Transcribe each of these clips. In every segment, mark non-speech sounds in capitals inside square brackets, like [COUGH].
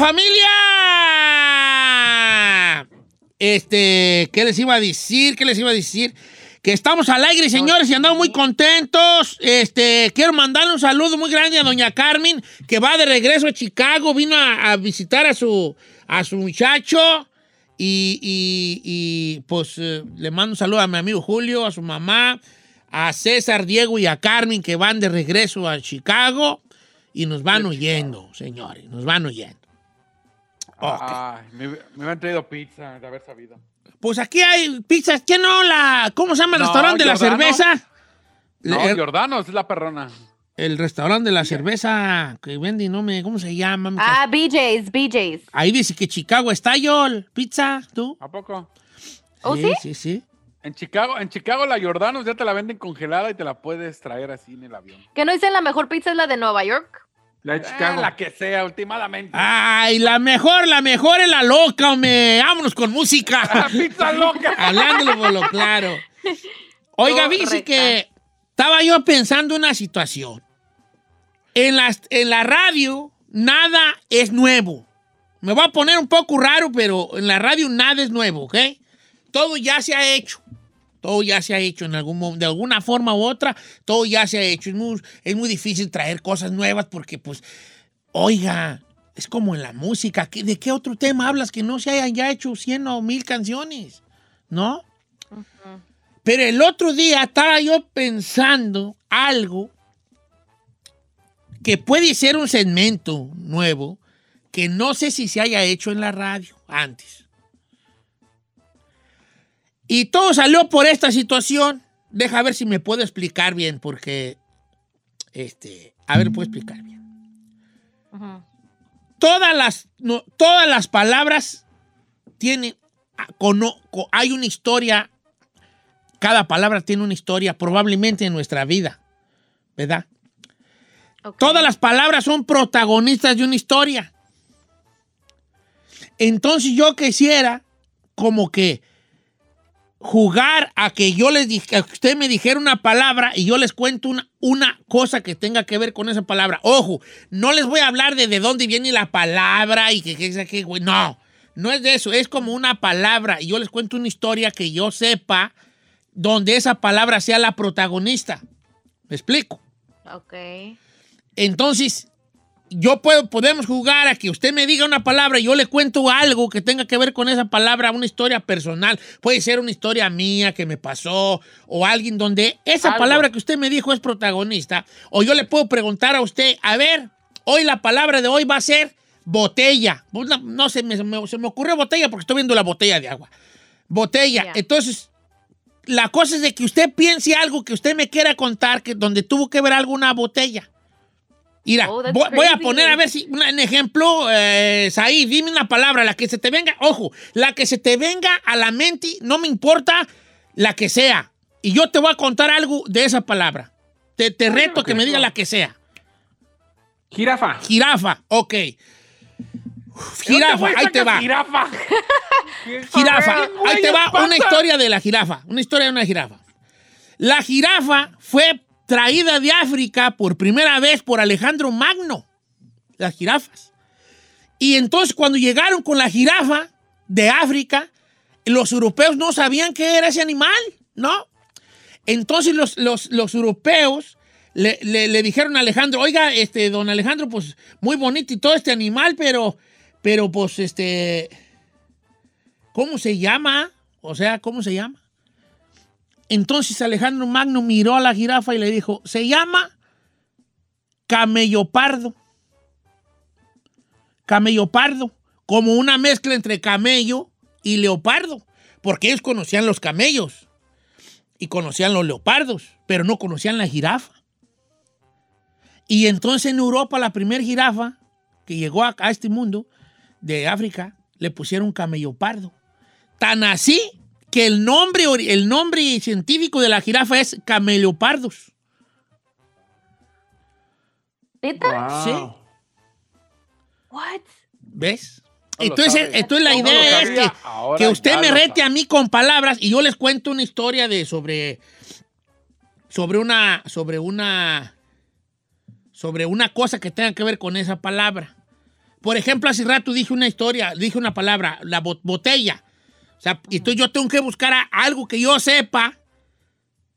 familia! Este, ¿qué les iba a decir? ¿Qué les iba a decir? Que estamos alegres, señores, y andamos muy contentos. Este, quiero mandarle un saludo muy grande a doña Carmen, que va de regreso a Chicago, vino a, a visitar a su, a su muchacho. Y, y- y, pues eh, le mando un saludo a mi amigo Julio, a su mamá, a César, Diego y a Carmen, que van de regreso a Chicago. Y nos van oyendo, señores, nos van oyendo. Ay, me, me hubieran traído pizza de haber sabido. Pues aquí hay pizzas. ¿Qué no? La, ¿Cómo se llama el No, restaurante de la Giordano. cerveza? No, el, Giordano's es la perrona. el restaurante de la cerveza que vende, no me, ¿cómo se llama? Ah, BJ's, BJ's. Ahí dice que Chicago está yo, pizza, ¿tú? ¿A poco? ¿Oh, sí? Sí, sí. En Chicago, en Chicago la Giordano's ya te la venden congelada y te la puedes traer así en el avión. Que no dicen la mejor pizza es la de Nueva York. La de Eh, la que sea, últimamente. Ay, la mejor, la mejor es la loca, hombre. Vámonos con música. [LAUGHS] ¡La pizza loca! Hablándolo por lo claro. Oiga, dice que estaba yo pensando una situación. En la, en la radio nada es nuevo. Me voy a poner un poco raro, pero en la radio nada es nuevo, ¿ok? Todo ya se ha hecho. Todo ya se ha hecho en algún de alguna forma u otra. Todo ya se ha hecho. Es muy, es muy difícil traer cosas nuevas porque, pues, oiga, es como en la música. ¿qué- ¿De qué otro tema hablas que no se hayan ya hecho 100 o 1000 canciones? ¿No? Pero el otro día estaba yo pensando algo que puede ser un segmento nuevo que no sé si se haya hecho en la radio antes. Y todo salió por esta situación. Deja ver si me puedo explicar bien, porque, este, a ver, puedo explicar bien. Todas las, no, todas las palabras tienen, ah, cono- co- hay una historia, cada palabra tiene una historia, probablemente en nuestra vida, ¿verdad? Todas las palabras son protagonistas de una historia. Entonces yo quisiera como que jugar a que yo les dije, a que usted me dijera una palabra y yo les cuento una, una cosa que tenga que ver con esa palabra. Ojo, no les voy a hablar de de dónde viene la palabra y que qué que, güey. No, no es de eso. Es como una palabra y yo les cuento una historia que yo sepa donde esa palabra sea la protagonista. ¿Me explico? Ok. Entonces, yo puedo, podemos jugar a que usted me diga una palabra y yo le cuento algo que tenga que ver con esa palabra, una historia personal. Puede ser una historia mía que me pasó o alguien donde esa Algo. palabra que usted me dijo es protagonista. O yo le puedo preguntar a usted, a ver, hoy la palabra de hoy va a ser botella. Una- No, sé, me, se me ocurrió botella porque estoy viendo la botella de agua. Botella. Ya. Entonces, la cosa es de que usted piense algo que usted me quiera contar, que donde tuvo que ver alguna botella. Mira, Oh, voy, voy a poner a ver si, un ejemplo, eh, Said, dime una palabra, la que se te venga, ojo, la que se te venga a la mente, no me importa la que sea. Y yo te voy a contar algo de esa palabra. Te, te reto que me diga la que sea. Jirafa. Jirafa, ok. Jirafa, ahí te va. Jirafa. [LAUGHS] Jirafa, ahí te va pasa. una historia de la jirafa. Una historia de una jirafa. La jirafa fue traída de África por primera vez por Alejandro Magno. Las jirafas. Y entonces cuando llegaron con la jirafa de África, los europeos no sabían qué era ese animal, ¿no? Entonces los, los- los europeos le, le- dijeron a Alejandro, oiga, este, don Alejandro, pues muy bonito y todo este animal, pero, pero pues este, ¿cómo se llama? O sea, ¿cómo se llama? Entonces Alejandro Magno miró a la jirafa y le dijo, se llama camello pardo. Camello pardo, como una mezcla entre camello y leopardo, porque ellos conocían los camellos y conocían los leopardos, pero no conocían la jirafa. Y entonces en Europa la primer jirafa que llegó a, a este mundo de África le pusieron camello pardo. Tan así que el nombre, el nombre científico de la jirafa es camelopardus. ¿Neta? Sí. Wow. What? ¿Ves? No Entonces, entonces la No idea es que, que usted me rete a mí con palabras y yo les cuento una historia de sobre sobre una sobre una sobre una cosa que tenga que ver con esa palabra. Por ejemplo, hace rato dije una historia, dije una palabra, la bo- botella. O sea, y entonces yo tengo que buscar algo que yo sepa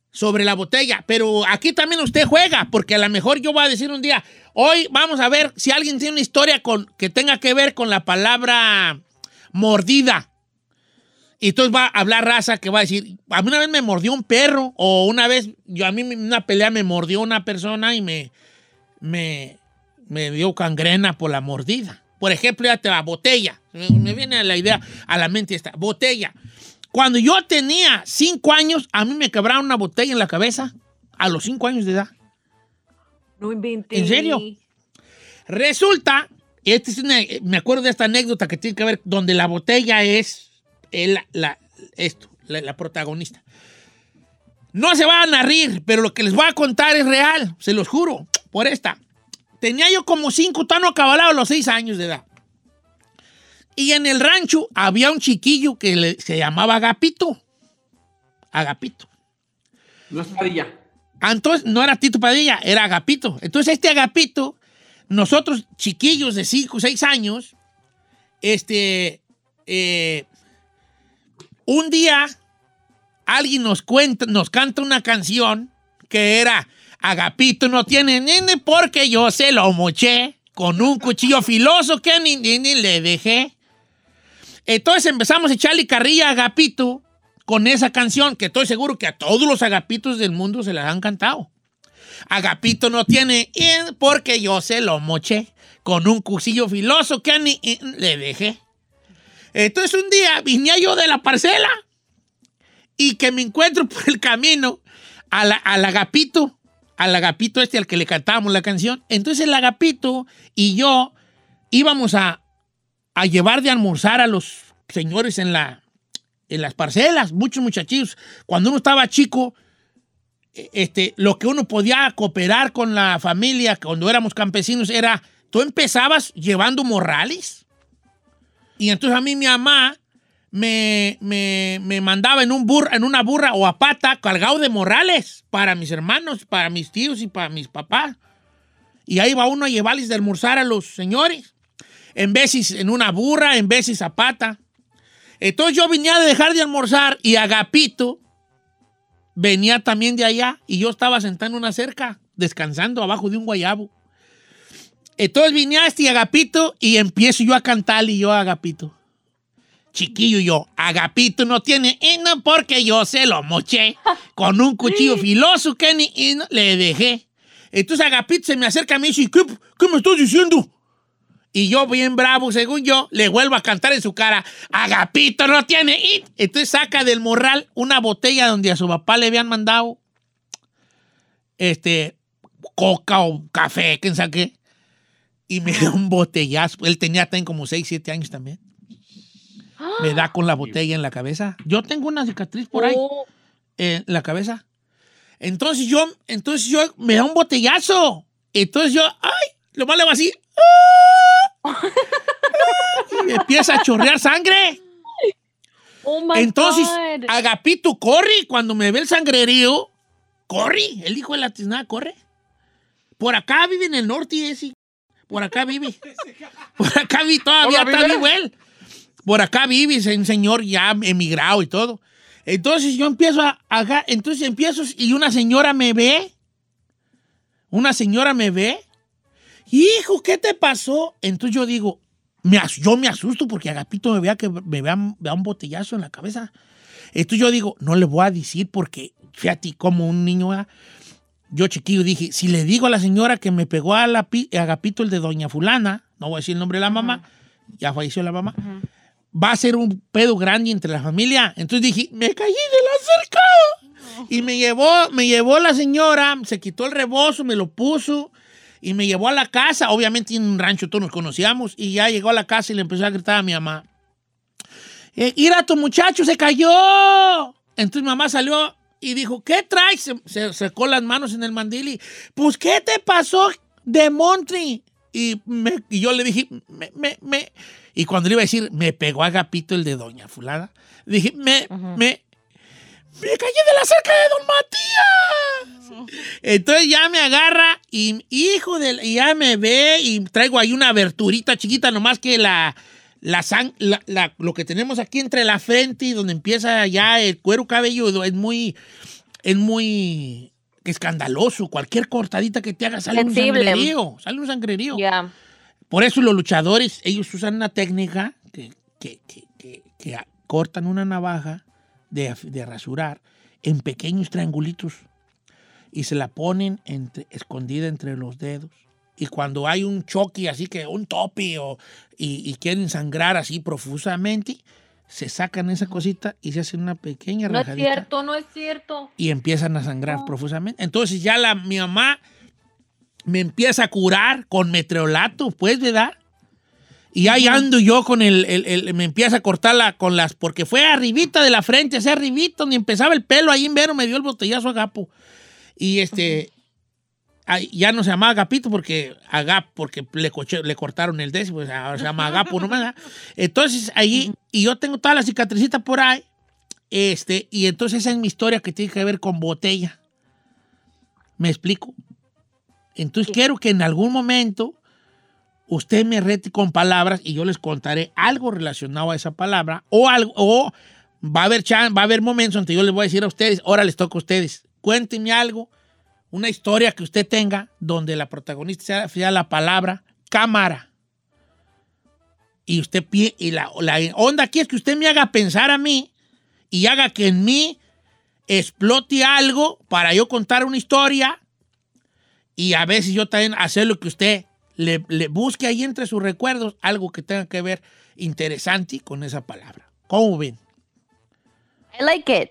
sobre la botella. Pero aquí también usted juega, porque a lo mejor yo voy a decir un día, hoy vamos a ver si alguien tiene una historia con, que tenga que ver con la palabra mordida. Y entonces va a hablar raza que va a decir, a mí una vez me mordió un perro, o una vez, yo a mí una pelea me mordió una persona y me, me, me dio gangrena por la mordida. Por ejemplo, ya te va, botella. Me, viene a la idea, a la mente esta, botella. Cuando yo tenía cinco años, a mí me quebraron una botella en la cabeza, a los cinco años de edad. No inventé. ¿En serio? Resulta, este es una- me acuerdo de esta anécdota que tiene que ver donde la botella es el- la, esto, la, la protagonista. No se van a rir, pero lo que les voy a contar es real, se los juro, por esta. Tenía yo como cinco tan acabalado a los seis años de edad. Y en el rancho había un chiquillo que le- se llamaba Agapito. Agapito. No es Padilla. Ah, Entonces, no era Tito Padilla, era Agapito. Entonces, este Agapito, nosotros chiquillos de 5 o 6 años, este, eh, un día alguien nos cuenta, nos canta una canción que era Agapito no tiene nene porque yo se lo moché con un cuchillo filoso que ni, ni- ni le dejé. Entonces empezamos a echarle carrilla a Agapito con esa canción que estoy seguro que a todos los agapitos del mundo se las han cantado. Agapito no tiene porque yo se lo moché con un cuchillo filoso que ni le dejé. Entonces un día vine yo de la parcela y que me encuentro por el camino a la- al agapito, al agapito este al que le cantábamos la canción. Entonces el agapito y yo íbamos a, a llevar de almorzar a los señores en la, en las parcelas, muchos muchachillos. Cuando uno estaba chico, eh, este, lo que uno podía cooperar con la familia cuando éramos campesinos era, tú empezabas llevando morrales. Y entonces a mí mi mamá me, me- me mandaba en, un burra, en una burra o a pata cargado de morrales para mis hermanos, para mis tíos y para mis papás. Y ahí va uno a llevarles de almorzar a los señores. En veces en una burra, en veces a pata. Entonces yo venía de dejar de almorzar y Agapito venía también de allá y yo estaba sentado en una cerca, descansando abajo de un guayabo. Entonces vine a este Agapito y empiezo yo a cantar y yo a Agapito. Chiquillo yo, Agapito no tiene hino porque yo se lo moché con un cuchillo filoso que ni hino le dejé. Entonces Agapito se me acerca a mí y dice, ¿qué, qué me estás diciendo? Y yo, bien bravo, según yo, le vuelvo a cantar en su cara, Agapito no tiene it. Entonces saca del morral una botella donde a su papá le habían mandado este, coca o café, quién sabe qué. Y me da un botellazo. Él tenía también como 6, 7 años también. Me da con la [GASPS] botella en la cabeza. Yo tengo una cicatriz por ahí Oh, en la cabeza. Entonces yo, entonces yo, me da un botellazo. Entonces yo, ay, lo más le hago así. ¡ah! Y me empieza a chorrear sangre. oh my Entonces, God. Agapito corre cuando me ve el sangrerío. Corre, el hijo de la tiznada corre. Por acá vive en el norte ese. Por acá vive. [LAUGHS] Por acá vive, todavía ¿Todavía está vive? vivo él. Por acá vive, un señor ya emigrado y todo. Entonces yo empiezo a, acá, entonces empiezo y una señora me ve. Una señora me ve. Hijo, ¿qué te pasó? Entonces yo digo, me as- yo me asusto porque Agapito me vea que me vea, un botellazo en la cabeza. Entonces yo digo, no le voy a decir porque, fíjate, como un niño, yo chiquillo dije, si le digo a la señora que me pegó a, la, a Agapito el de Doña Fulana, no voy a decir el nombre de la mamá, ya falleció la mamá, va a ser un pedo grande entre la familia. Entonces dije, me caí de la cerca. Y me llevó, me llevó la señora, se quitó el rebozo, me lo puso y me llevó a la casa. Obviamente en un rancho todos nos conocíamos y ya llegó a la casa y le empezó a gritar a mi mamá. Eh, Mira, tu muchacho se cayó. Entonces mamá salió y dijo, ¿qué traes? Se, se secó las manos en el mandil y, pues, ¿qué te pasó de Montri? Y, me- y yo le dije, me, me, me. Y cuando le iba a decir, me pegó Agapito el de Doña Fulana, dije, me, me, me caí de la cerca de Don Matías. Entonces ya me agarra y hijo de ya me ve y traigo ahí una aberturita chiquita nomás que la la, sang- la- la- lo que tenemos aquí entre la frente y donde empieza ya el cuero cabelludo es muy es muy escandaloso. Cualquier cortadita que te haga sale Sensible. un sangrerío, sale un sangrerío. Ya. Por eso los luchadores, ellos usan una técnica que, que- que- cortan una navaja de, de rasurar en pequeños triangulitos y se la ponen entre- escondida entre los dedos. Y cuando hay un choque así que un tope o, y, y quieren sangrar así profusamente, se sacan esa cosita y se hacen una pequeña No es rajadita cierto, no es cierto. y empiezan a sangrar profusamente. Entonces ya la, mi mamá me empieza a curar con meteorolato, pues, ¿verdad? Y ahí ando yo con el, el- el- me empieza a cortarla con las, porque fue arribita de la frente, ese arribita donde empezaba el pelo, ahí en vero me dio el botellazo a Gapo. Y este, ay, ya no se llamaba Agapito porque Agap, porque le, coche- le cortaron el décimo, pues ahora se llama Agapo nomás. Entonces ahí, y yo tengo toda la cicatricita por ahí, este, y entonces esa es mi historia que tiene que ver con botella. ¿Me explico? Entonces quiero que en algún momento usted me rete con palabras y yo les contaré algo relacionado a esa palabra o algo, o va a haber chan- va a haber momentos donde yo les voy a decir a ustedes, ahora les toca a ustedes, cuéntenme algo, una historia que usted tenga donde la protagonista sea, sea la palabra cámara. Y usted y la, la onda aquí es que usted me haga pensar a mí y haga que en mí explote algo para yo contar una historia y a veces yo también hacer lo que usted le, le busque ahí entre sus recuerdos algo que tenga que ver interesante con esa palabra. ¿Cómo ven? I like it.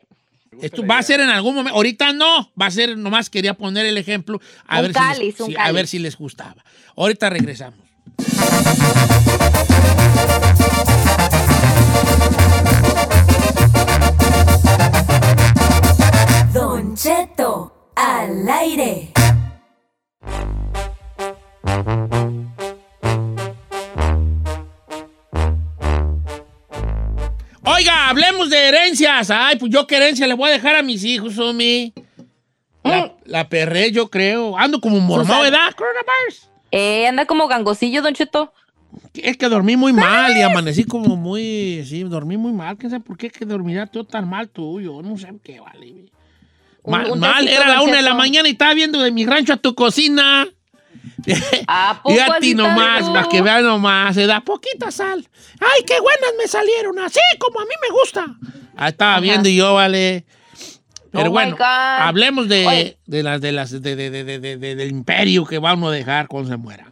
Esto va a ser en algún momento, ahorita no, va a ser, nomás quería poner el ejemplo, a, Un ver, cáliz, si, un si- a ver si les gustaba. Ahorita regresamos. Don Cheto, al aire. Oiga, hablemos de herencias. Ay, pues yo qué herencia le voy a dejar a mis hijos, Omi. La, la perré, yo creo. Ando como mormado. ¿verdad? Coronavirus. Eh, anda como gangosillo, Don Cheto. Es que dormí muy mal y amanecí como muy. Sí, dormí muy mal. ¿Quién sabe por qué que dormirá todo tan mal tú? Yo no sé qué vale. Un- Mal, un mal, tecito, era la una de la mañana y estaba viendo de mi rancho a tu cocina. ¿A [LAUGHS] poco Y a ti nomás, para que vean nomás, se da poquita sal. ¡Ay, qué buenas me salieron! Así como a mí me gusta. Ahí estaba Ajá. viendo y yo, vale. Pero Oh, my bueno, hablemos de, de las de las de, de- de- de- de- de- del imperio que va uno a dejar cuando se muera.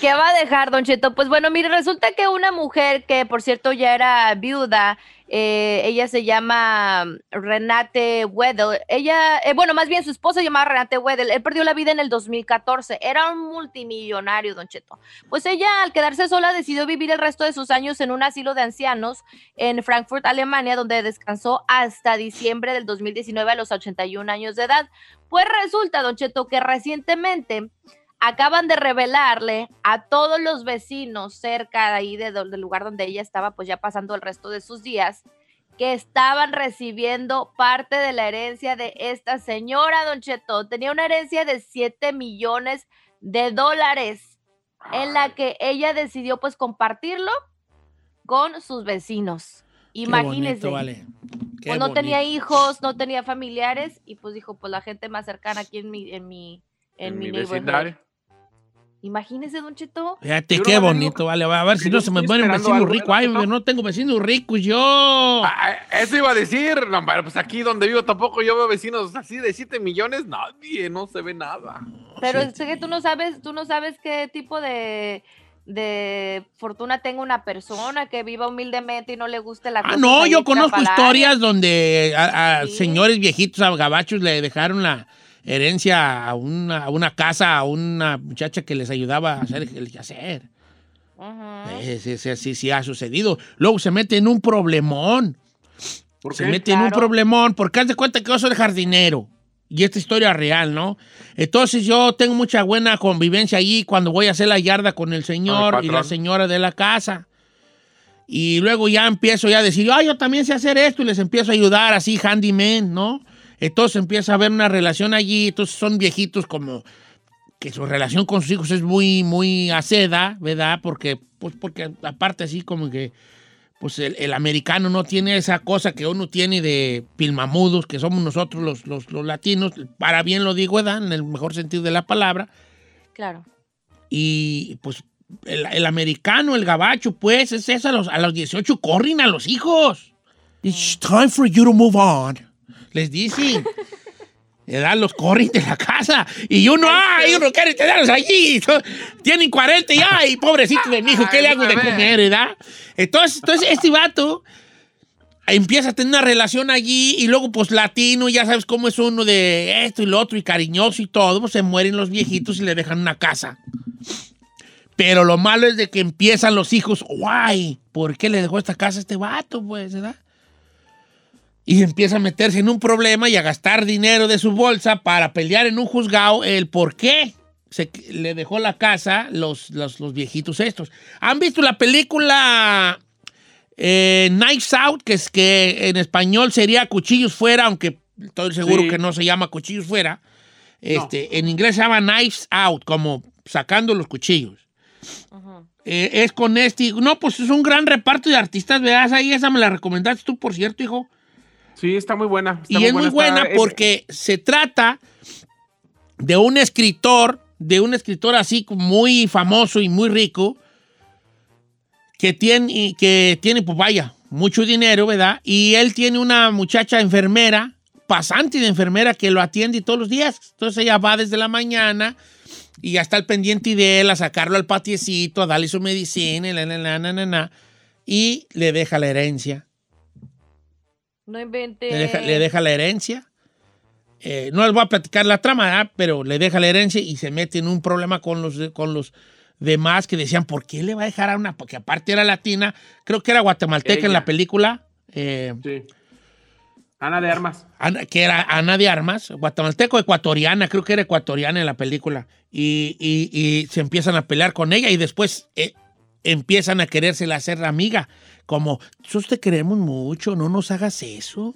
¿Qué va a dejar, Don Cheto? Pues bueno, mire, resulta que una mujer que, por cierto, ya era viuda, eh, ella se llama Renate Weddell. Ella, eh, bueno, más bien su esposa se llamaba Renate Weddell. Él perdió la vida en el 2014. Era un multimillonario, Don Cheto. Pues ella, al quedarse sola, decidió vivir el resto de sus años en un asilo de ancianos en Frankfurt, Alemania, donde descansó hasta diciembre del 2019 a los 81 años de edad. Pues resulta, Don Cheto, que recientemente acaban de revelarle a todos los vecinos cerca de ahí de del lugar donde ella estaba pues ya pasando el resto de sus días que estaban recibiendo parte de la herencia de esta señora, Don Cheto. Tenía una herencia de 7 millones de dólares en la que ella decidió pues compartirlo con sus vecinos. Imagínense. bonito, vale. Pues no tenía bonito. hijos, no tenía familiares y pues dijo, pues la gente más cercana aquí en mi en mi en, En mi, mi vecindario. Imagínese, Don Cheto. Fíjate qué bonito, vale. A ver si no se me muere un vecino rico. Ay, ¿no? no tengo vecinos ricos yo. Ah, eso iba a decir. No, pero pues aquí donde vivo tampoco yo veo vecinos así de 7 millones. Nadie, no se ve nada. Pero Sí, es que tú no sabes, tú no sabes qué tipo de, de fortuna tenga una persona que viva humildemente y no le guste la Ah, cosa no, yo conozco historias donde a, a Sí. señores viejitos, a gabachos, le dejaron la herencia a una, a una casa, a una muchacha que les ayudaba a hacer el quehacer. Eh, Sí, sí, sí, sí ha sucedido. Luego se mete en un problemón. ¿Por Se qué? mete en un problemón porque haz de cuenta que yo soy jardinero. Y esta historia es real, ¿no? Entonces yo tengo mucha buena convivencia allí cuando voy a hacer la yarda con el señor el y la señora de la casa. Y luego ya empiezo ya a decir, ah, yo también sé hacer esto y les empiezo a ayudar así, handyman, ¿no? Entonces empieza a haber una relación allí, entonces son viejitos como que su relación con sus hijos es muy, muy aceda, ¿verdad? Porque, pues porque aparte así como que, pues el, el americano no tiene esa cosa que uno tiene de pilmamudos, que somos nosotros los, los, los latinos, para bien lo digo, ¿verdad? En el mejor sentido de la palabra. Claro. Y pues el, el americano, el gabacho, pues es eso, a los, a los 18 corren a los hijos. It's time for you to move on. Les dicen. ¿verdad? Los corren de la casa. Y uno, ay, uno quiere tenerlos allí. Tienen 40 y, [LAUGHS] ay, pobrecito de mi hijo, ¿qué le hago de comer, verdad? Entonces, entonces este vato empieza a tener una relación allí y luego, pues, latino, ya sabes cómo es uno de esto y lo otro y cariñoso y todo, pues se mueren los viejitos y le dejan una casa. Pero lo malo es de que empiezan los hijos, guay, ¿por qué le dejó esta casa a este vato, pues, verdad? Y empieza a meterse en un problema y a gastar dinero de su bolsa para pelear en un juzgado el por qué se, le dejó la casa los, los, los viejitos estos. ¿Han visto la película eh, Knives Out? Que es que en español sería Cuchillos Fuera, aunque estoy seguro Sí. que no se llama Cuchillos Fuera. Este, En inglés se llama Knives Out, como sacando los cuchillos. Eh, es con este. No, pues es un gran reparto de artistas, ¿verdad? Ahí esa me la recomendaste tú, por cierto, hijo. Sí, está muy buena. está Y es muy buena está- es- porque se trata de un escritor, de un escritor así muy famoso y muy rico, que tiene, que tiene, pues vaya, mucho dinero, ¿verdad? Y él tiene una muchacha enfermera, pasante de enfermera, que lo atiende todos los días. Entonces ella va desde la mañana y ya está al pendiente de él, a sacarlo al patiecito, a darle su medicina, la, la, la, y le deja la herencia. No invente. Le deja, le deja la herencia. Eh, no les voy a platicar la trama, pero le deja la herencia y se mete en un problema con los, con los demás que decían, ¿por qué le va a dejar a una? Porque aparte era latina, creo que era guatemalteca en la película, eh, Sí. Ana de Armas. Ana- que era Ana de Armas, guatemalteco ecuatoriana, creo que era ecuatoriana en la película, y, y- y se empiezan a pelear con ella y después eh, empiezan a querérsela hacer amiga, como, nosotros te queremos mucho, no nos hagas eso,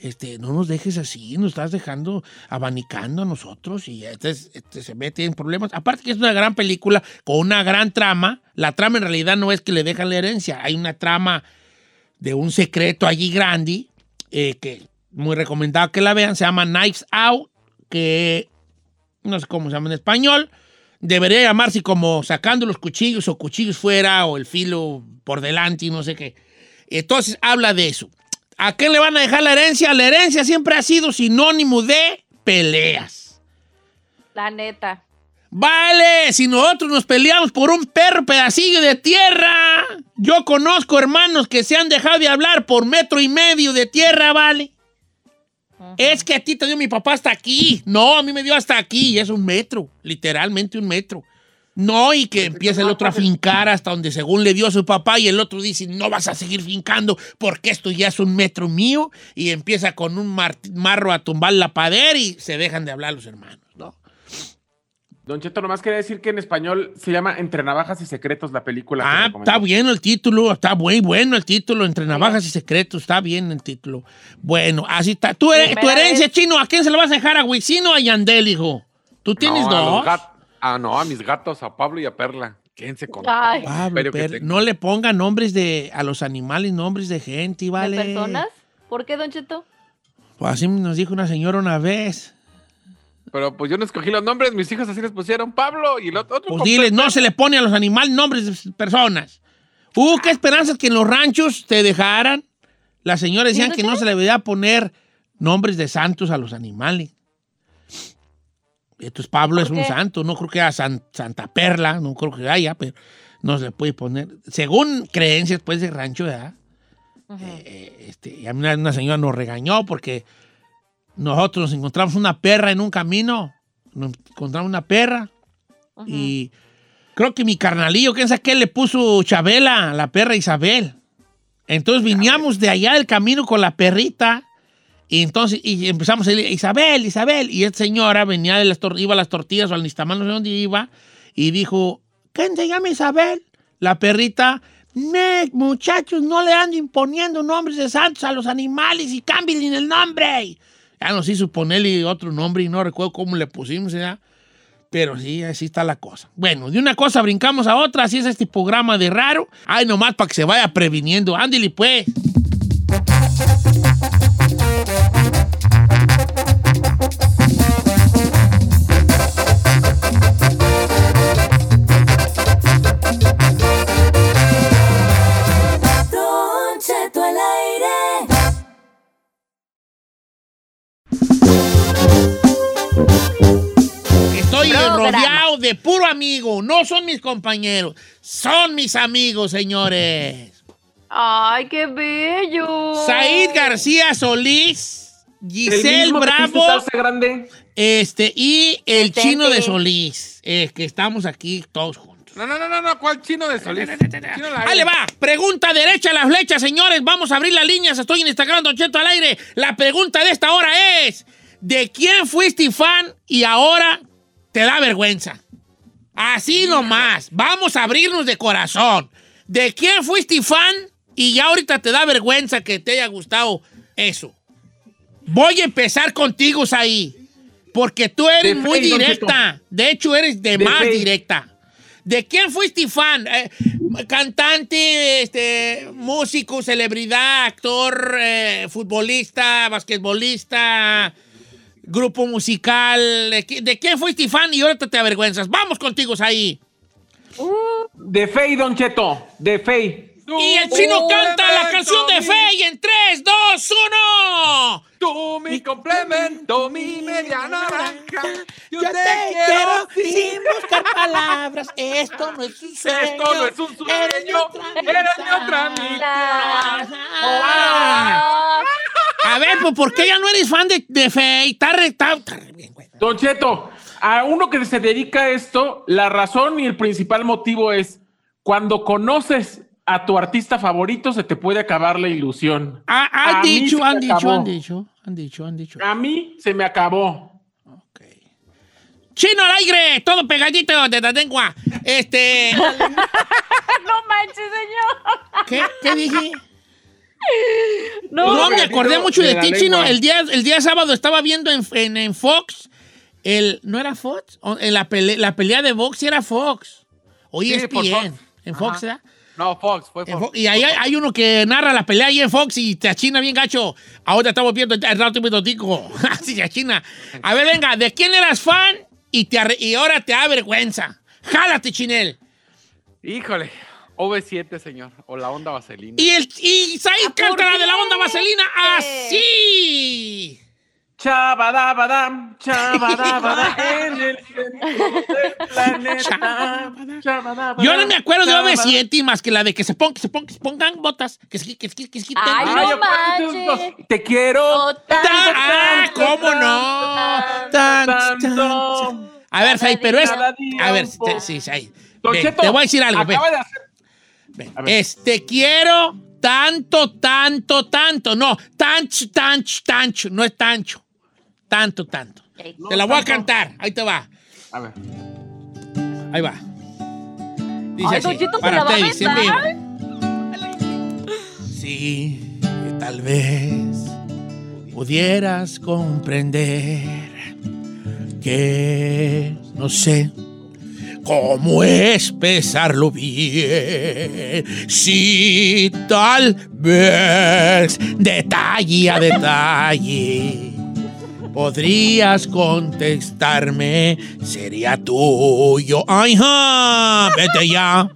este, no nos dejes así, nos estás dejando abanicando a nosotros y este, se mete en problemas. Aparte que es una gran película con una gran trama, la trama en realidad no es que le dejan la herencia, hay una trama de un secreto allí grande, eh, que muy recomendado que la vean, se llama Knives Out, que no sé cómo se llama en español, debería llamarse como sacando los cuchillos o cuchillos fuera o el filo por delante y no sé qué. Entonces habla de eso. ¿A quién le van a dejar la herencia? La herencia siempre ha sido sinónimo de peleas. La neta. Vale, si nosotros nos peleamos por un perro pedacillo de tierra, yo conozco hermanos que se han dejado de hablar por metro y medio de tierra, vale. Es que a ti te dio mi papá hasta aquí. No, a mí me dio hasta aquí. y Es un metro, literalmente un metro. No, y que empieza el otro a fincar hasta donde según le dio a su papá y el otro dice, no vas a seguir fincando porque esto ya es un metro mío y empieza con un mar- marro a tumbar la pader y se dejan de hablar los hermanos, ¿no? Don Cheto, nomás quería decir que en español se llama Entre Navajas y Secretos la película. Ah, está bien el título, está muy bueno el título, Entre Navajas y Secretos, está bien el título. Bueno, así está. Tu, her- tu herencia, vez. chino, ¿a quién se la vas a dejar? ¿A Wisin o a Yandel, hijo? ¿Tú tienes No, a los dos? gat- Ah, no, a mis gatos, a Pablo y a Perla. Quédense con Ay. Pablo, no le pongan nombres de a los animales, nombres de gente, ¿vale? ¿De personas? ¿Por qué, Don Cheto? Pues así nos dijo una señora una vez. Pero pues yo no escogí los nombres, mis hijos así les pusieron Pablo y el otro. Pues diles, no se le pone a los animales nombres de personas. Uh, qué esperanzas que en los ranchos te dejaran. Las señoras decían que no se le debería poner nombres de santos a los animales. Entonces Pablo es ¿Por un santo, no creo que haya San- Santa Perla, no creo que haya, pero no se le puede poner. Según creencias, pues, de rancho, ¿verdad? Eh, este, y a mí una, una señora nos regañó porque nosotros nos encontramos una perra en un camino, nos encontramos una perra y creo que mi carnalillo, ¿quién sabe qué le puso Chabela, la perra Isabel? Entonces veníamos de allá del camino con la perrita y entonces y empezamos a decir, Isabel, Isabel, y esta señora venía de las iba a las tortillas o al Nistamán, no sé dónde iba, y dijo, ¿quién se llama Isabel? La perrita, "Ne, muchachos, no le ando imponiendo nombres de santos a los animales y cámbienle el nombre. Ya nos hizo ponerle otro nombre y no recuerdo cómo le pusimos, ya. Pero sí, así está la cosa. Bueno, de una cosa brincamos a otra, así es este programa de raro. Ay, nomás para que se vaya previniendo. Ándale, pues. Rodeado de puro amigo. No son mis compañeros, son mis amigos, señores. Ay, qué bello. Said García Solís, El Giselle Bravo grande. este, y el chino de. Solís. eh, que estamos aquí todos juntos. No, no, no, no, no, ¿cuál chino de Solís? Ahí le va. Pregunta derecha a la flecha, señores. Vamos a abrir las líneas. Estoy en Instagram, Don Cheto al aire. La pregunta de esta hora es: ¿de quién fuiste fan y ahora te da vergüenza? Así nomás. Vamos a abrirnos de corazón. ¿De quién fuiste fan y ya ahorita te da vergüenza que te haya gustado eso? Voy a empezar contigo, ahí. Porque tú eres De muy directa. De hecho, eres de, De más directa. ¿De quién fuiste fan? Eh, cantante, este, músico, celebridad, actor, eh, futbolista, basquetbolista, grupo musical. ¿De, qui- de quién fuiste fan y ahorita te avergüenzas? Vamos contigo, ahí. De Fey, Don Cheto. De Fey. Y el chino canta la canción de Fey en 3, 2, 1. Tú mi complemento, mi media naranja. Yo, te, quiero sin buscar palabras. Esto no es un [LAUGHS] Esto no es un sueño, eres mi otra mitad. A ver, pues, ¿por qué ya no eres fan de, de Fey? Está re, está- está re bien, güey. Don Cheto, a uno que se dedica a esto, la razón y el principal motivo es cuando conoces a tu artista favorito, se te puede acabar la ilusión. Ah, dicho, han dicho, han dicho, han dicho, han dicho. A mí se me acabó. Ok. Chino al aire, todo pegadito de la lengua. Este, [LAUGHS] No manches, señor. ¿qué, qué dije? No, No, me acordé mucho de de ti. Chino. El día, el día sábado estaba viendo en, en- en Fox, el, ¿no era Fox? O- En la, pele- la pelea de box era Fox. Oye, Sí, ESPN. Fox. En Fox, Ajá. ¿verdad? No, Fox, fue Fox. Fo- Y ahí hay, hay uno que narra la pelea ahí en Fox y te achina bien gacho. Ahora estamos viendo el rato viendo tico. [LAUGHS] Así se achina. A ver, venga, ¿de quién eras fan y, te y ahora te da vergüenza? Jálate, Chinel. Híjole, OV7, señor. O la onda vaselina. Y, el, y Said ¿por canta la de la onda vaselina así. Chabadabadam, chabadabadam, [LAUGHS] en el del planeta. Chabadabadam, Yo no me acuerdo de chabadabadam. OV7 más que la de que se, pon- que se, pon- que se pongan botas. Que se, que que se quiten. Ay, Ay, no esos manches. Te quiero No, tan- Ah, ¿cómo no? Tan, tan, tanto. A ver, Said, pero es. A ver, sí, Said. Cheto, te voy a decir algo. Acaba de hacer. Ven, A ver. Es te quiero tanto, tanto, tanto. No, tancho, tancho, tancho. No es tancho. Tanto, tanto. Te la voy a cantar. Ahí te va. A ver. Ahí va. Dice Ay, así. Don Cheto, ¿se para vivo. Sí, tal vez pudieras comprender que no sé cómo expresarlo bien. Si tal vez detalle a detalle podrías contestarme, sería tuyo. Ay, ja, vete ya.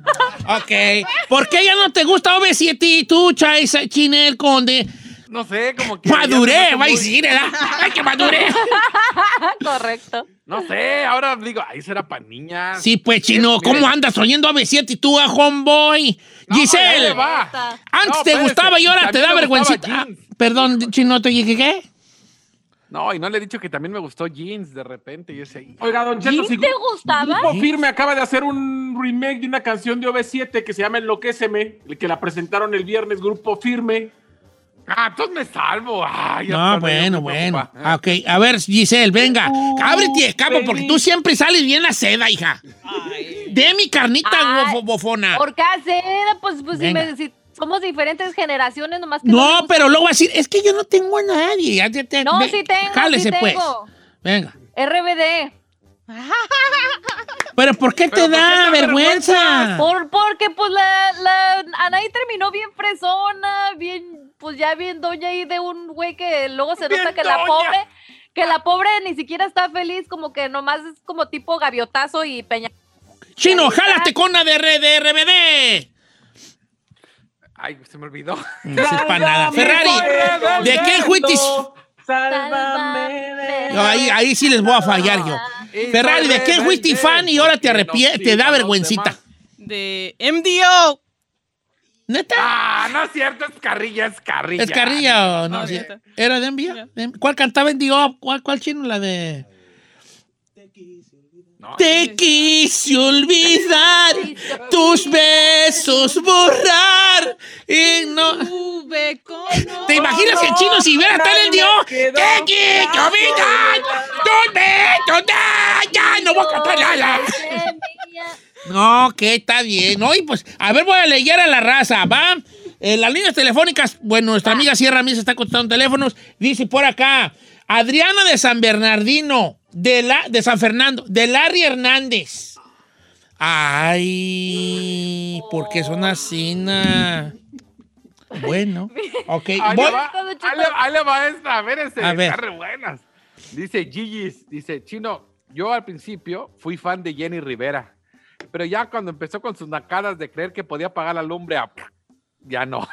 Ok. ¿Por qué ya no te gusta OV7 y tú, Chinel Conde? No sé, como que. Maduré, va a decir, ¿verdad? ¡Ay, que maduré! [LAUGHS] Correcto. No sé, ahora digo, ahí será para niñas. Sí, pues, chino, ¿cómo andas oyendo OV7 y tú a Homeboy? no, Giselle, le va. antes No, te espérese, gustaba y ahora te da vergüencita. Ah, perdón, chino, te dije qué. No, y no le he dicho que también me gustó Jeans de repente. Y ese, Oiga, Don Cheto, ¿Jeans si te gustaba? Grupo Firme acaba de hacer un remake de una canción de OV7 que se llama Enloquéceme, que la presentaron el viernes, Grupo Firme. Ah, entonces me salvo. Ay, ya No, bueno, bueno. Ah, Ok, a ver, Giselle, venga. Uh, Ábrete escapo porque tú siempre sales bien a seda, hija. De mi carnita Ay, bofona. Por qué seda, pues, pues si, me, si, somos diferentes generaciones, nomás que No, gusta- pero luego va a decir, es que yo no tengo a nadie. Ya te- te- No, ve- sí tengo, Jálese, sí pues. tengo. Venga. RBD. [LAUGHS] Pero ¿por qué te ¿Pero por qué da vergüenza? Por, porque pues la, la Anaí terminó bien fresona, bien, pues ya bien doña ahí de un güey que luego se Bien nota que la pobre, que la pobre ni siquiera está feliz, como que nomás es como tipo gaviotazo y peña. Chino, jálate con la de, R- de RBD. Ay, se me olvidó. No es para nada. Ferrari, ¿de qué juitis? Sálvame. No, ahí, ahí sí les voy a fallar yo. Ferrari, ¿de qué fuiste fan y ahora te arrepientes? Te da vergüencita. De MDO. ¿Neta? Ah, no es cierto, es carrilla, es carrilla. ¿Es carrilla o no? No, Sí. neta. ¿Era de envío? ¿Cuál cantaba Dio? ¿Cuál, ¿Cuál chino? La de... No, Te quise olvidar, tus besos borrar y no... ¿Te imaginas que el chino si hubiera en el Dio? Te quise olvidar, tus besos, ya, no voy a cantar nada. No, que está bien. Oye, pues, a ver, voy a leer a la raza, ¿va? En las líneas telefónicas, bueno, nuestra amiga Sierra Misa está contestando teléfonos. Dice por acá, Adriana de San Bernardino, de, la, de San Fernando, de Larry Hernández. Ay, porque son así, na? Bueno, [LAUGHS] ok. Ahí le va, ahí le, ahí le va esta, a ver, ese, A ver. está re buenas. Dice Gigi's, dice, Chino, yo al principio fui fan de Jenny Rivera, pero ya cuando empezó con sus nacadas de creer que podía pagar la lumbre, a- ya no.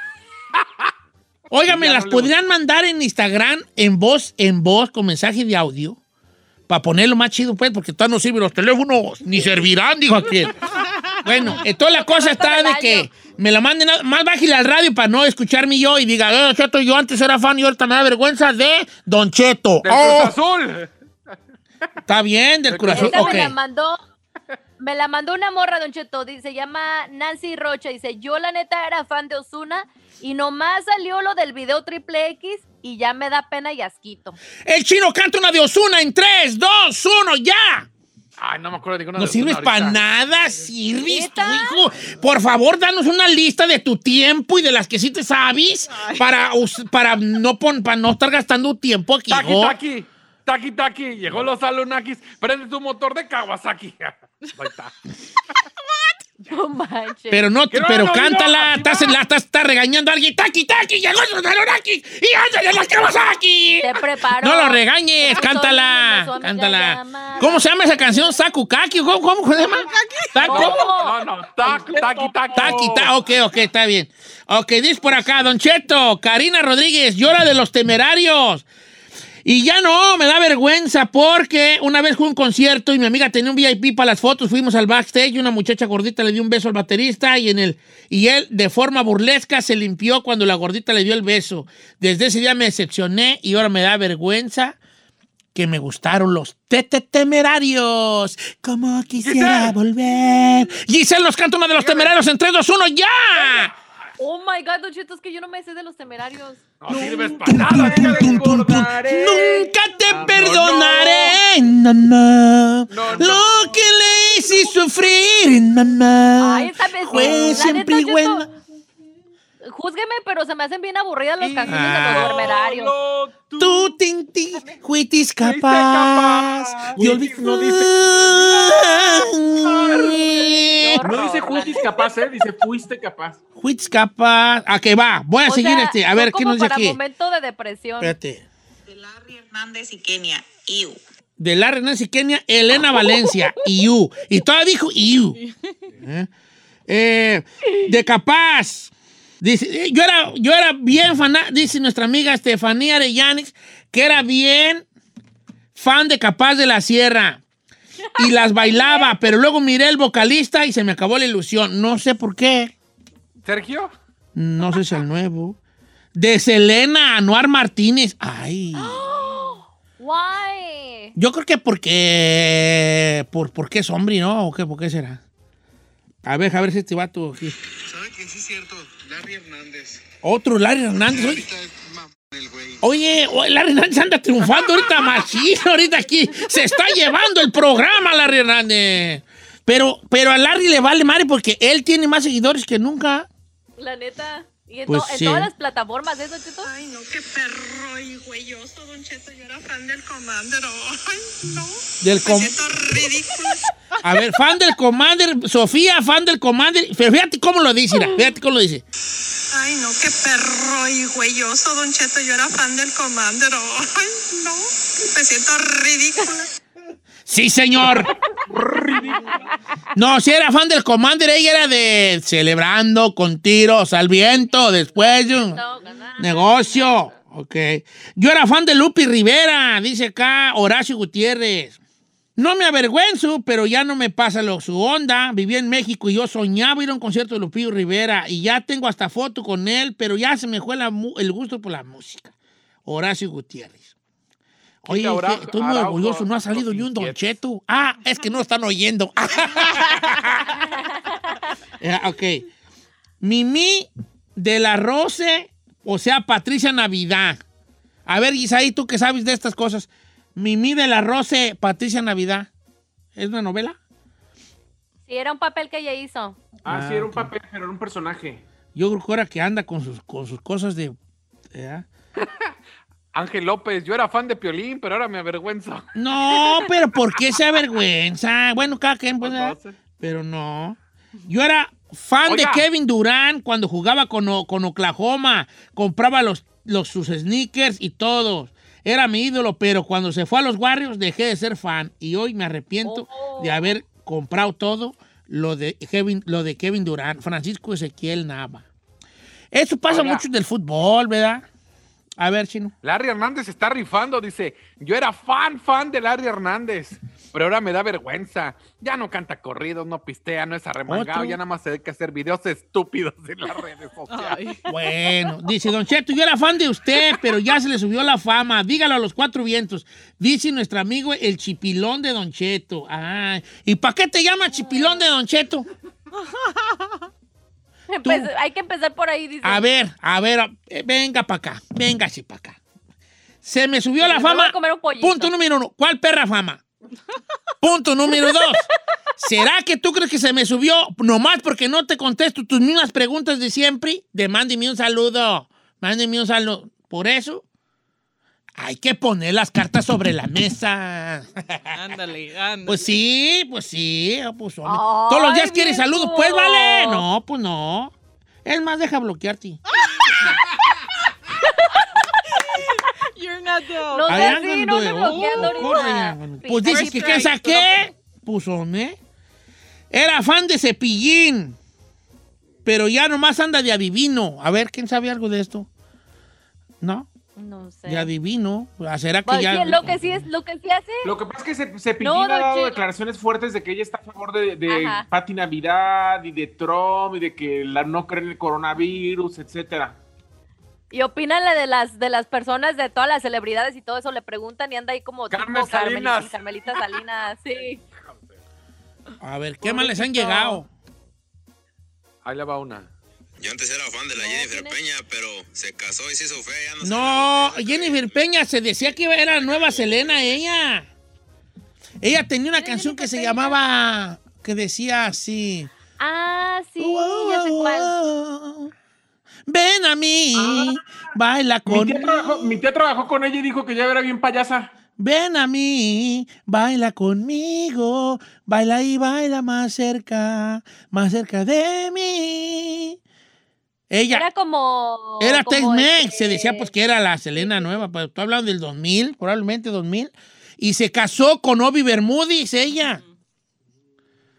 [LAUGHS] Óigame, Ya ¿las no podrían mandar en Instagram en voz, en voz, con mensaje de audio? Para ponerlo más chido, pues, porque todavía no sirven los teléfonos, ni servirán, dijo aquel. Bueno, entonces la cosa está de que me la manden a- más bájale al radio para no escucharme yo y diga, eh, Don Cheto, yo antes era fan y ahorita me da vergüenza de Don Cheto. Del Oh, Cruz Azul. está bien, del corazón. Esta Ok. me la mandó, me la mandó una morra, Don Cheto, dice, se llama Nancy Rocha, dice, yo la neta era fan de Osuna y nomás salió lo del video triple X y ya me da pena y asquito. El chino canta una de Osuna en 3, 2, 1, ya. Ay, no me acuerdo de ninguna No de sirves para nada, sirves tú, ¿Neta? hijo. Por favor, danos una lista de tu tiempo y de las que sí te sabes para, para, no, pon- para no estar gastando tiempo aquí. Taki, ¿no? taki, taki, taki. Llegó los Alunakis. Prende tu motor de Kawasaki. [LAUGHS] Ahí está. [LAUGHS] No manches. Pero no, no, pero no, cántala, no, estás, en la, estás, estás regañando a alguien. ¡Taki, taki! ¡Llegó los Alunaki! ¡Y ándale las Kawasaki! Te preparo. No lo regañes, cántala, su cántala. ¿Cómo se llama esa canción? ¿Sakukaki? ¿Cómo, cómo se llama? ¿Taco? No, no, taki, taki, taki. Taki, ta, ok, ok, está bien. Ok, dice por acá, Don Cheto, Karina Rodríguez, llora de los temerarios. Y ya no, me da vergüenza porque una vez fue un concierto y mi amiga tenía un VIP para las fotos, fuimos al backstage y una muchacha gordita le dio un beso al baterista y, en el, y él de forma burlesca se limpió cuando la gordita le dio el beso. Desde ese día me decepcioné y ahora me da vergüenza que me gustaron los tete temerarios. Como quisiera volver. Giselle nos canta una de los temerarios en 3, 2, 1, ¡ya! Oh my God, Don Cheto, es que yo no me sé de los temerarios. No sirves para nada. Nunca te Ah, perdonaré. No, no. Lo que le hice sufrir, mamá. Ay, esta vez- Fue siempre neta, igual. Cheto, Júzgueme, pero se me hacen bien aburridas las Y canciones de Ah. los temerarios. solo tú. Tú, Tinti, fuitis Fuiste capaz. no olvidar. No dice fuiste capaz, ¿eh? Dice fuiste capaz. Fuitis capaz. A que va. Voy a O seguir sea, este. A ver, ¿qué nos dice para aquí? momento de depresión. Espérate. de Larry Hernández y Kenia. Iu. de la Nancy Kenia, Elena Valencia, IU. Y todavía dijo IU. ¿Eh? Eh, de Capaz. Dice, eh, yo era, yo era bien fan, dice nuestra amiga Estefanía Arellanes, que era bien fan de Capaz de la Sierra. Y las bailaba, [LAUGHS] pero luego miré el vocalista y se me acabó la ilusión. No sé por qué. Sergio. No sé si el nuevo. De Selena Anuar Martínez. Ay. [GASPS] Why? Yo creo que porque. Por, porque es hombre, ¿no? ¿O qué? ¿Por qué será? A ver, a ver si este vato aquí. ¿Saben que sí es cierto? Larry Hernández. Otro Larry Hernández. Oye, oye, Larry Hernández anda triunfando ahorita [LAUGHS] machín, ahorita aquí. Se está llevando el programa, Larry Hernández. Pero, pero a Larry le vale madre porque él tiene más seguidores que nunca. La neta. Y en, Pues to- en sí. todas las plataformas, ¿eso, Cheto? Ay, no, qué perro y güeyoso, Don Cheto. Yo era fan del Commander. Ay, no. Del Me com- siento ridícula. A ver, fan del Commander, Sofía, fan del Commander. Pero fíjate cómo lo dice, mira, fíjate cómo lo dice. Ay, no, qué perro y güeyoso, Don Cheto. Yo era fan del Commander. Ay, no. Me siento ridícula. Sí, señor. No, si era fan del Commander, ella era de celebrando con tiros al viento después de un negocio. Ok. Yo era fan de Lupi Rivera, dice acá Horacio Gutiérrez. No me avergüenzo, pero ya no me pasa lo, su onda. Viví en México y yo soñaba ir a un concierto de Lupillo Rivera y ya tengo hasta foto con él, pero ya se me fue la el gusto por la música. Horacio Gutiérrez. Oye, estoy muy Araujo, orgulloso, no ha salido ni un Don. Cheto. Ah, es que no están oyendo. [LAUGHS] [LAUGHS] Eh, ok. Mimi de la Rose, o sea, Patricia Navidad. A ver, Isaí, tú que sabes de estas cosas. Mimi de la Rose, Patricia Navidad. ¿Es una novela? Sí, era un papel que ella hizo. Ah, Ah, sí, era un ok. papel, pero era un personaje. Yo creo que ahora que anda con sus, con sus cosas de... ¿eh? [LAUGHS] Ángel López, yo era fan de Piolín, pero ahora me avergüenzo. No, pero ¿por qué se avergüenza? Bueno, cada quien, pues, ¿verdad? Entonces, Pero no. Yo era fan Oiga. de Kevin Durant cuando jugaba con, con Oklahoma. Compraba los, los, sus sneakers y todo. Era mi ídolo, pero cuando se fue a los Warriors dejé de ser fan. Y hoy me arrepiento Oh. de haber comprado todo lo de Kevin, lo de Kevin Durant, Francisco Ezequiel Nava. Eso pasa Oiga. mucho del fútbol, ¿verdad? A ver, Chino. Larry Hernández está rifando, dice, yo era fan, fan de Larry Hernández, pero ahora me da vergüenza. Ya no canta corridos, no pistea, no es arremangado, Otro. ya nada más se dedica a hacer videos estúpidos en las redes sociales. Ay. Bueno, dice Don Cheto, yo era fan de usted, pero ya se le subió la fama. Dígalo a los cuatro vientos. Dice nuestro amigo el chipilón de Don Cheto. Ay, ¿y para qué te llama chipilón de Don Cheto? [LAUGHS] [LAUGHS] Pues hay que empezar por ahí, dice. A ver, a ver, eh, venga para acá, venga así para acá. Se me subió la Me fama. Punto número uno. ¿Cuál perra fama? Punto número dos. ¿Será que tú crees que se me subió nomás porque no te contesto tus mismas preguntas de siempre? De mándeme un saludo. Mándeme un saludo. Por eso hay que poner las cartas sobre la mesa. [LAUGHS] Ándale, ándale. Pues sí, pues sí. Pues, hombre. Ay, Todos los días quieres saludos, pues vale. No, pues no. Es más, deja bloquearte. [LAUGHS] You're not the... No sé no bloqueando Oh, ahorita. Pues dices que ¿quién sabe qué? Pusone. Era fan de Cepillín. Pero ya nomás anda de adivino. A ver, ¿quién sabe algo de esto? ¿No? No sé. De adivino. Ah, ¿Será que Pues, ya...? lo que sí es, lo que sí hace. Lo que pasa es que se, Cepillín No, ha dado declaraciones fuertes de que ella está a favor de, de. Pati Navidad y de Trump y de que la, no cree en el coronavirus, etcétera. Y opina la de las de las personas, de todas las celebridades y todo eso, le preguntan y anda ahí como Carmen tipo Carmelita, Salinas. Carmelita Salinas, sí. A ver, ¿qué más les han llegado? Ahí le va una. Yo antes era fan de la No, Jennifer. Peña, pero se casó y se hizo fea. Ya no, No. Jennifer Peña se decía que iba- era la nueva Selena, ella. Ella tenía una ¿Quién es canción que se Peña? llamaba, que decía así. Ah, sí, ya sé cuál. Ven a mí, baila Mi tía, conmigo. trabajó, mi tía trabajó con ella y dijo que ya era bien payasa. Ven a mí, baila conmigo, baila y baila más cerca, más cerca de mí. Ella Era como. era Tex-Mex, este- se decía pues que era la Selena nueva, pero tú hablando del 2000, probablemente 2000, y se casó con Obi Bermudis, ella.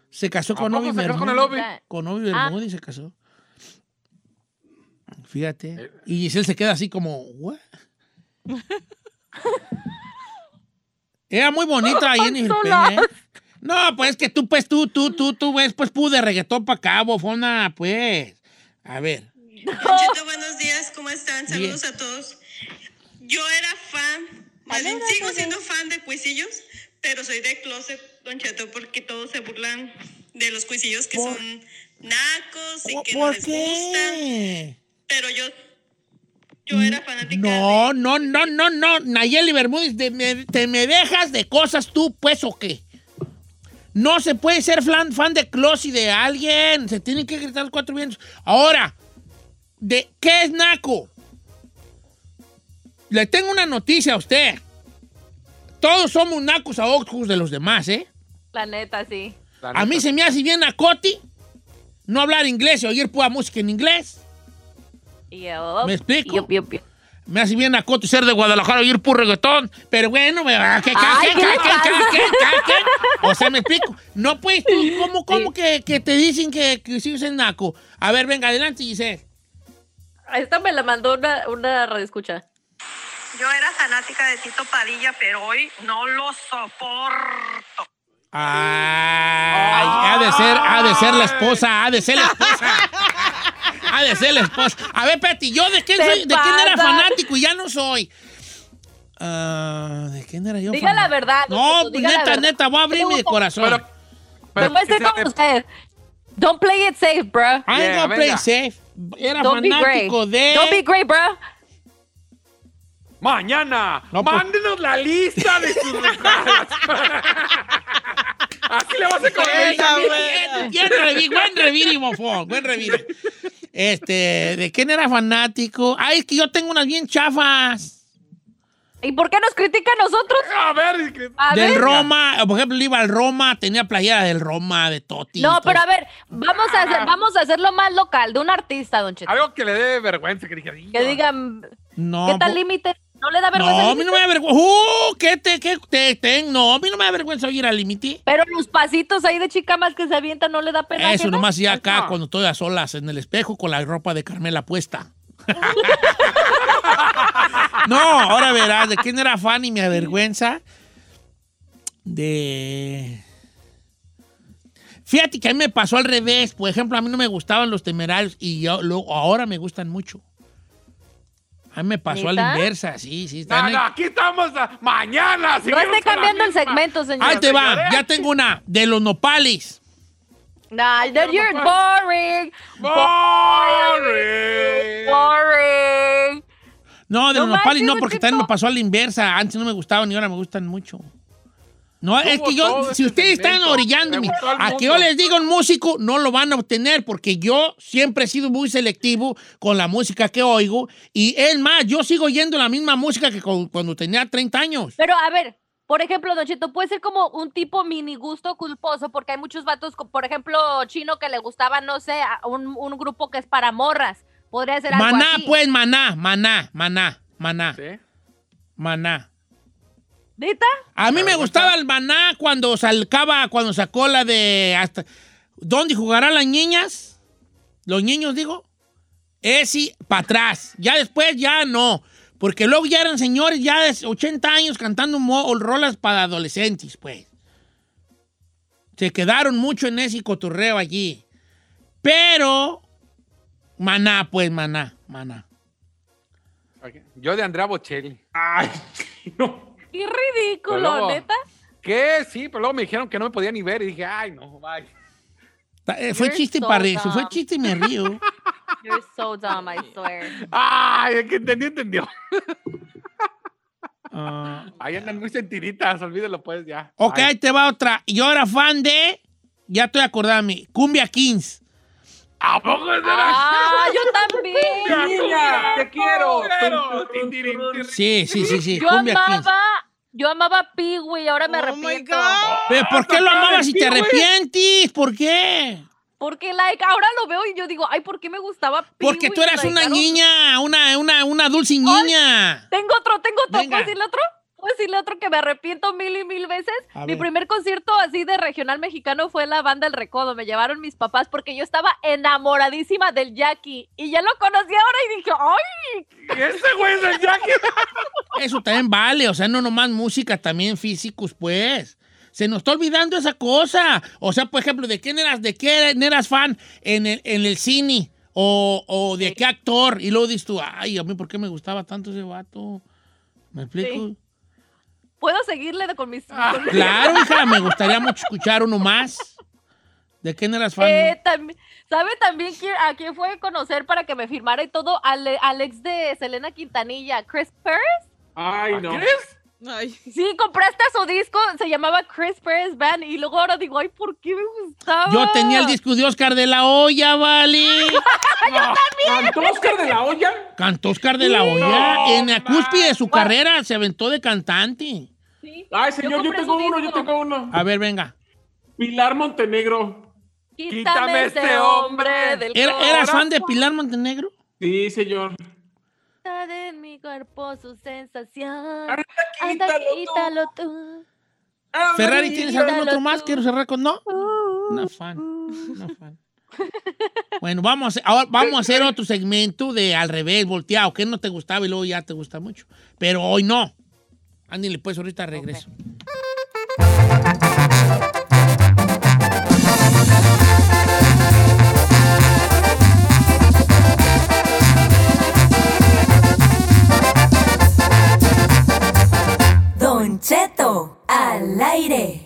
Se casó ¿A con Obi se casó con el Bermúdez. Obi? Con Obi Ah. Bermúdez se casó. Fíjate. Y Giselle se queda así como, ¿what? Era muy bonita Jennifer Sola. Peña, ¿eh? No, pues es que tú, pues, tú, tú, tú, tú, ves, pues, pu de reggaetón para acá, bofona, pues. A ver. Don Cheto, buenos días, ¿cómo están? Saludos a todos. Yo era fan, más bien Saludos, sigo siendo fan de Cuisillos, pero soy de closet, Don Cheto, porque todos se burlan de los Cuisillos que ¿Por- son nacos y que no ¿Por les gustan. qué? Pero yo, yo era fanática No, de... no, no, no, no. Nayeli Bermúdez, te me, te me dejas de cosas tú, pues, o qué. No se puede ser fan, fan de Close y de alguien. Se tienen que gritar los cuatro vientos. Ahora, de qué es naco. Le tengo una noticia a usted. Todos somos nacos a ojos de los demás, ¿eh? La neta, sí. La A mí se me hace bien nacoti no hablar inglés y oír pura música en inglés. Yup. ¿Me explico? Me hace bien nacoti ser de Guadalajara y oír puro reggaetón. Pero bueno, me va, que. O sea, me explico. No, pues, tú, ¿cómo, cómo que, que te dicen que, que sí es naco? A ver, venga, adelante, Giselle. Esta me la mandó una, una radioescucha. Yo era fanática de Tito Padilla, pero hoy no lo soporto. Ay, ha de ser, ha de ser la esposa, ha de ser la esposa. Ha de ser la esposa. A ver, Peti, ¿yo de quién, soy, de quién era fanático y ya no soy? Ah, ¿De quién era yo Diga la verdad. No, pues neta, verdad. neta, voy a abrir mi corazón. Pero, pero sea como de- usted. Don't play it safe, bro. I ain't Yeah, gonna play venga. safe. Era Don't be great. fanático de... Don't be great, bro. Mañana, No, pues- mándenos la lista de sus [LAUGHS] regalos. Así le vas a comer. Revi- buen reviri, mofón, buen reviri. Este, ¿de quién era fanático? Ay, es que yo tengo unas bien chafas. ¿Y por qué nos critica a nosotros? A ver, A del ver. Roma, por ejemplo, iba al Roma, tenía playera del Roma, de Totti. No, pero a ver, vamos a hacer, vamos a hacerlo más local, de un artista, Don Cheto. algo que le dé vergüenza, que dije, Que digan, No, ¿qué tal límite? ¿No le da vergüenza? No, a mí no me da vergüenza. ¡Uh! ¿Qué te, qué te, te- No, a mí no me da vergüenza oír al límite. Pero los pasitos ahí de chica más que se avientan no le da pena. Eso nomás ya acá No. cuando estoy a solas en el espejo con la ropa de Carmela puesta. [LAUGHS] no, ahora verás, ¿de quién era fan y me avergüenza? De... Fíjate que a mí me pasó al revés. Por ejemplo, a mí no me gustaban los temerarios y yo, luego, ahora me gustan mucho. A mí me pasó a la inversa, sí, sí. No, están no, aquí estamos a- mañana. No esté cambiando el segmento, señor. Ahí te va, ya tengo una, de los nopales. Nah, that you're boring. Boring. Boring. No, de No los nopales no, porque también me pasó a la inversa. Antes no me gustaban y ahora me gustan mucho. No, es que yo, si ustedes están orillándome a que yo les diga un músico, no lo van a obtener porque yo siempre he sido muy selectivo con la música que oigo. Y es más, yo sigo oyendo la misma música que cu- cuando tenía 30 años. Pero a ver, por ejemplo, Don Cheto, puede ser como un tipo mini gusto culposo, porque hay muchos vatos, por ejemplo, chino que le gustaba, no sé, a un, un grupo que es para morras. Podría ser algo Maná, así. pues, maná, maná, maná, maná, ¿Sí? maná. ¿Neta? A mí me gustaba el maná cuando sacaba, cuando sacó la de hasta ¿Dónde jugarán las niñas? Los niños, digo. Ese para atrás. Ya después ya no. Porque luego ya eran señores ya de 80 años cantando rolas para adolescentes, pues. Se quedaron mucho en ese cotorreo allí. Pero, maná, pues, maná, maná. Yo de Andrea Bocelli. Ay, [LAUGHS] no. Qué ridículo, luego- neta. ¿Qué? Sí, pero luego me dijeron que no me podía ni ver y dije, ay, no, bye. Eh, Fue You're chiste so para reír, fue chiste y me río. [LAUGHS] You're so dumb, I swear. Ay, el que entendió, entendió. [LAUGHS] Ah, Ahí andan muy sentiditas, olvídelo pues ya. Ok, ahí te va otra. Yo era fan de. Ya estoy acordándome. Cumbia Kings. ¿A poco es de la- Ah, [LAUGHS] yo también. Niña, te quiero. Sí, sí, sí, sí. Yo Cumbia amaba, yo amaba a Peewee, ahora me Oh arrepiento. ¿Pero por qué lo amabas si te arrepientes? ¿Por qué? Porque, like, ahora lo veo y yo digo, ay, ¿por qué me gustaba Peewee? Porque tú eras una niña, una, una, una dulce niña. Tengo otro, tengo otro. ¿Puedo decirle otro? ¿Puedo decirle otro que me arrepiento mil y mil veces? A Mi ver. primer concierto así de regional mexicano fue la banda El Recodo. Me llevaron mis papás porque yo estaba enamoradísima del Jackie. Y ya lo conocí ahora y dije, ¡ay! Y ese güey es el Jackie. [LAUGHS] Eso también vale. O sea, no nomás música, también físicos, pues. Se nos está olvidando esa cosa. O sea, por ejemplo, ¿de quién eras, de qué eras fan en el, en el cine? O, o de qué actor. Y luego dices tú, ay, a mí, ¿por qué me gustaba tanto ese vato? ¿Me explico? Sí. ¿Puedo seguirle de- con mis... Ah, con mis- Claro, [LAUGHS] hija, me gustaría mucho escuchar uno más. ¿De quién eras fan? Eh, tambi- ¿Sabe también quién- a quién fue a conocer para que me firmara y todo? Al, al ex de Selena Quintanilla, Chris Perez. Ay, no. Ay, Sí, compraste su disco, se llamaba Chris Perez Band y luego ahora digo, ay, ¿por qué me gustaba? Yo tenía el disco de Oscar de la Olla, vale. [LAUGHS] ¿Cantó Oscar de la olla? Cantó Oscar de la Olla. En la cúspide de su carrera se aventó de cantante. Ay, señor, yo, tengo uno, yo tengo uno. A ver, venga. Pilar Montenegro. Quítame, Quítame este este hombre del ¿Era- ¿Eras corazón. fan de Pilar Montenegro? Sí, señor. De mi cuerpo su sensación. Anda, Anda, quítalo tú. Ferrari, ¿tienes algún otro tú. más? Quiero cerrar con no. Una fan. Una fan. Bueno, vamos a, hacer, ahora vamos a hacer otro segmento de al revés, volteado, que no te gustaba y luego ya te gusta mucho. Pero hoy no. Ándale, pues ahorita regreso. Cheto al aire.